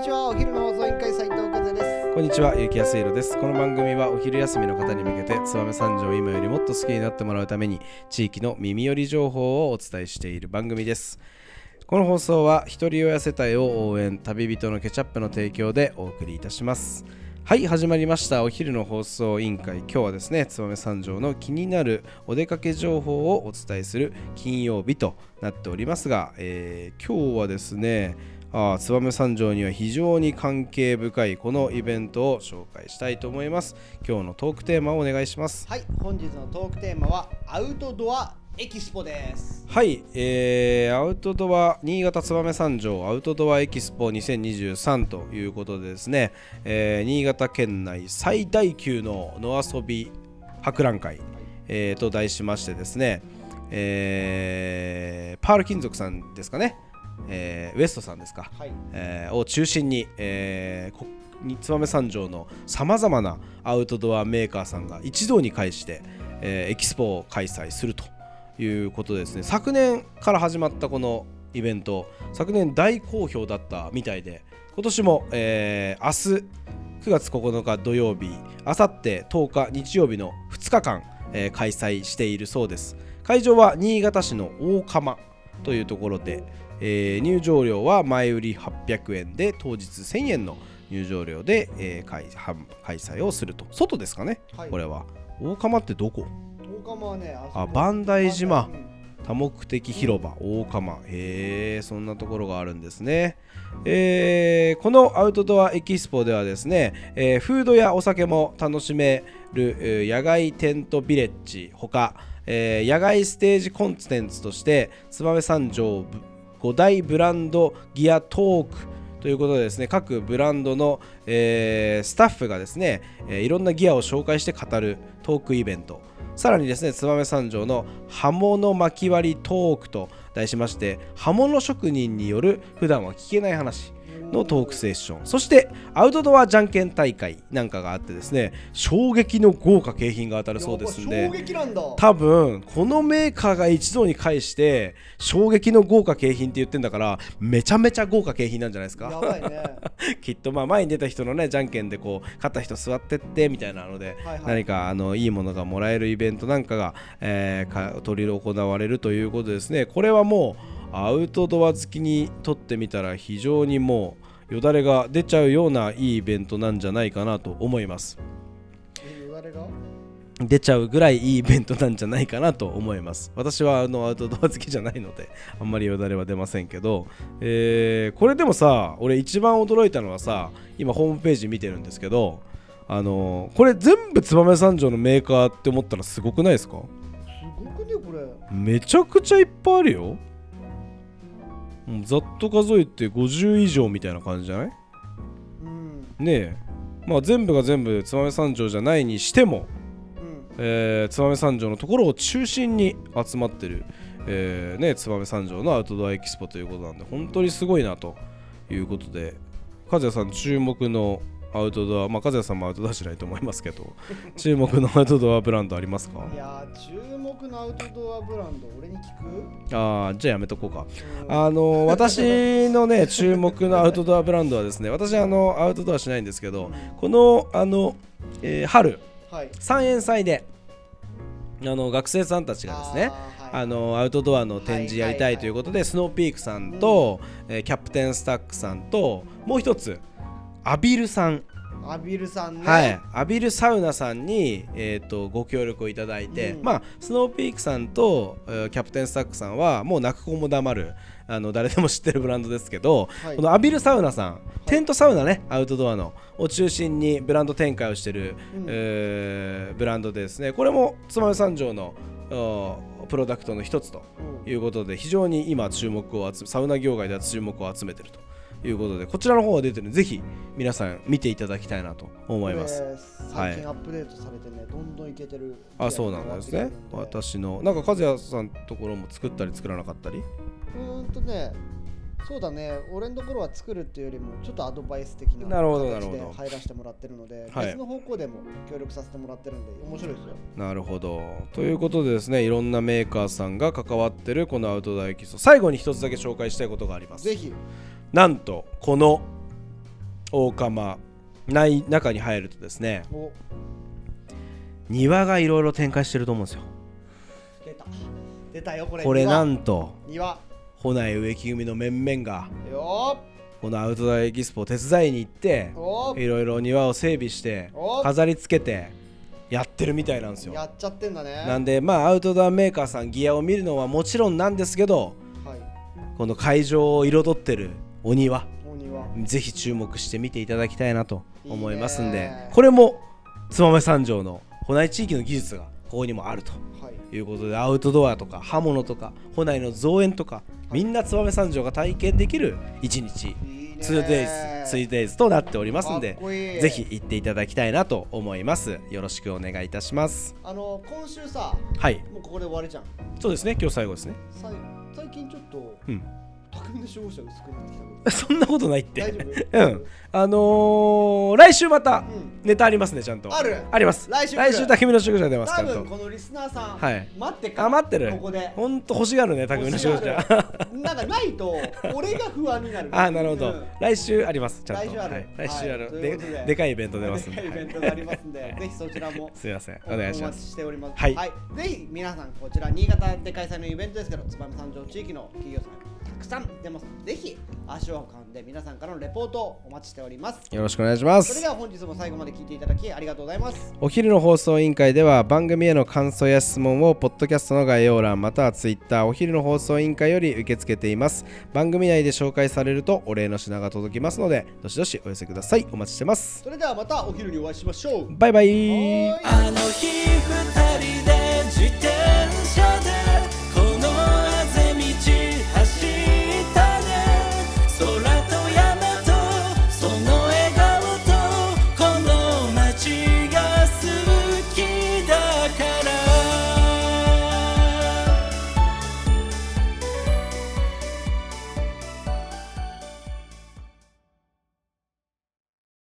にちはお昼の放送委員会斉藤和也ですこんにちは、ゆきやすいろです。この番組はお昼休みの方に向けて、燕三条を今よりもっと好きになってもらうために、地域の耳寄り情報をお伝えしている番組です。この放送は、一人親世帯を応援、旅人のケチャップの提供でお送りいたします。はい、始まりました。お昼の放送委員会。今日はですね、燕三条の気になるお出かけ情報をお伝えする金曜日となっておりますが、えー今日はですね、あー燕三条には非常に関係深いこのイベントを紹介したいと思います。今日のトークテーマをお願いします。はい本日のトークテーマはアウトドアエキスポですはい、えーアウトドア新潟燕三条アウトドアエキスポ2023ということでですね、えー新潟県内最大級の野遊び博覧会、えーと題しましてですね、えーパール金属さんですかね、えーウエストさんですか、はい。えーを中心に、えー燕三条のさまざまなアウトドアメーカーさんが一堂に会して、えーエキスポを開催するということですね。昨年から始まったこのイベント昨年大好評だったみたいで今年も、えー明日9月9日土曜日あさって10日日曜日の2日間、えー開催しているそうです。会場は新潟市の大釜というところで、えー入場料は前売り800円で当日1000円の入場料で、えー開販開催をすると。外ですかね、はい。これは。大釜ってどこ？大釜はねあ磐梯島。うん多目的広場。大釜。へえそんなところがあるんですね、えーこのアウトドアエキスポではですね、えーフードやお酒も楽しめる、えー野外テントビレッジ。ほか、えー野外ステージコンテンツとして燕三条5大ブランドギアトークということでですね各ブランドの、えースタッフがですね、えいろんなギアを紹介して語るトークイベント。さらにですね燕三条の刃物巻き割りトークと題しまして刃物職人による普段は聞けない話。のトークセッション。そしてアウトドアじゃんけん大会なんかがあってですね衝撃の豪華景品が当たるそうですんで多分このメーカーが一堂に会して衝撃の豪華景品って言ってんだからめちゃめちゃ豪華景品なんじゃないですか。ね。きっとまあ前に出た人のねじゃんけんでこう勝った人座ってってみたいなので、はいはい。何かあのいいものがもらえるイベントなんかが、えーか取り行われるということでですね。これはもうアウトドア好きにとってみたら非常にもうよだれが出ちゃうようないいイベントなんじゃないかなと思います。出ちゃうぐらいいいイベントなんじゃないかなと思います。私はあのアウトドア好きじゃないのであんまりよだれは出ませんけど、えーこれでもさ俺一番驚いたのはさ今ホームページ見てるんですけどあのこれ全部燕三条のメーカーって思ったらすごくないですか？すごくねこれ。めちゃくちゃいっぱいあるよざっと数えて50以上みたいな感じじゃない？うん。ねえ。まあ全部が全部燕三条じゃないにしてもうん。えー、燕三条のところを中心に集まってる、えーね、燕三条のアウトドアエキスポということなんで本当にすごいなということで和也さん注目のアウトドアまあ和也さんもアウトドアしないと思いますけど 注目のアウトドアブランドありますか？いやー注目のアウトドアブランド俺に聞く？ああじゃあやめとこうか。うん。あの私のね 注目のアウトドアブランドはですね私あのアウトドアしないんですけどこのあの、えー春はい。三円祭であの学生さんたちがですねあのアウトドアの展示やりたいということで、スノーピークさんと、えーキャプテンスタックさんともう一つアビルさん、アビルさんね。はい、アビルサウナさんに、えー、とご協力をいただいて、うん。まあスノーピークさんと、えーキャプテンスタックさんはもう泣く子も黙るあの誰でも知ってるブランドですけど、はい。このアビルサウナさん、テントサウナねアウトドアのを中心にブランド展開をしてる、うん。えーブランドでですね。これも燕三条のプロダクトの一つとうん。いうことで非常に今注目を集めサウナ業界では注目を集めているということでこちらの方が出てるのでぜひ皆さん見ていただきたいなと思います。最近アップデートされてね、どんどんいけてる。あそうなんですね。私のなんか和也さんのところも作ったり作らなかったり？うーんとねそうだね。俺のところは作るっていうよりもちょっとアドバイス的な形で入らせてもらってるので、はい。別の方向でも協力させてもらってるんで面白いですよ。なるほど。ということでですねいろんなメーカーさんが関わってるこのアウトドアエキスト最後に一つだけ紹介したいことがあります。ぜひなんとこの大釜ない中に入るとですねお。庭がいろいろ展開してると思うんですよ。出た。出たよこれ。これ庭。なんと庭。穂内植木組の面々がよ。このアウトドアエキスポを手伝いに行っていろいろ庭を整備してお。飾り付けてやってるみたいなんですよ。やっちゃってんだね。なんでまあアウトドアメーカーさんギアを見るのはもちろんなんですけどはい。この会場を彩ってるお庭。ぜひ注目して見ていただきたいなと思いますんでこれも燕三条の穂内地域の技術がここにもあるとはい。いうことでアウトドアとか刃物とか穂内の造園とかみんな燕三条が体験できる1日いいね。2days、3days となっておりますんでぜひ行っていただきたいなと思います。よろしくお願いいたします。あの今週さはい。もうここで終わりじゃん。そうですね。今日最後ですね。最近ちょっとうん匠の守護者薄くなってきた そんなことないって。大丈夫？うん。あのー、来週またうん。ネタありますねちゃんと。ある。あります。来週来週匠の守護者出ますち多ゃんと。分このリスナーさん、はい。待ってかあ待ってる。ここで。ほんと欲しがるね匠の守護者欲しがる。なんかないと俺が不安になる。あなるほど、うん。来週ありますちゃんと。来週ある。はい、来週ある、はいというでことで。でかいイベント出ますんで。でかいイベントがありますんで、はい。ぜひそちらも。すいません。お願いしまお待ちすしております。はい。ぜひ皆さんこちら新潟で開催のイベントですけど、燕三条地域の企業さんたくさんで。ぜひ足を運んで皆さんからのレポートをお待ちしております。よろしくお願いしまそれすでは本日も最後まで聞いていただきありがとうございます。お昼の放送委員会では番組への感想や質問をポッドキャストの概要欄またはツイッターお昼の放送委員会より受け付けています番組内で紹介されるとお礼の品が届きますのでどしどしお寄せくださいお待ちしてますそれではまたお昼にお会いしましょう。バイバイ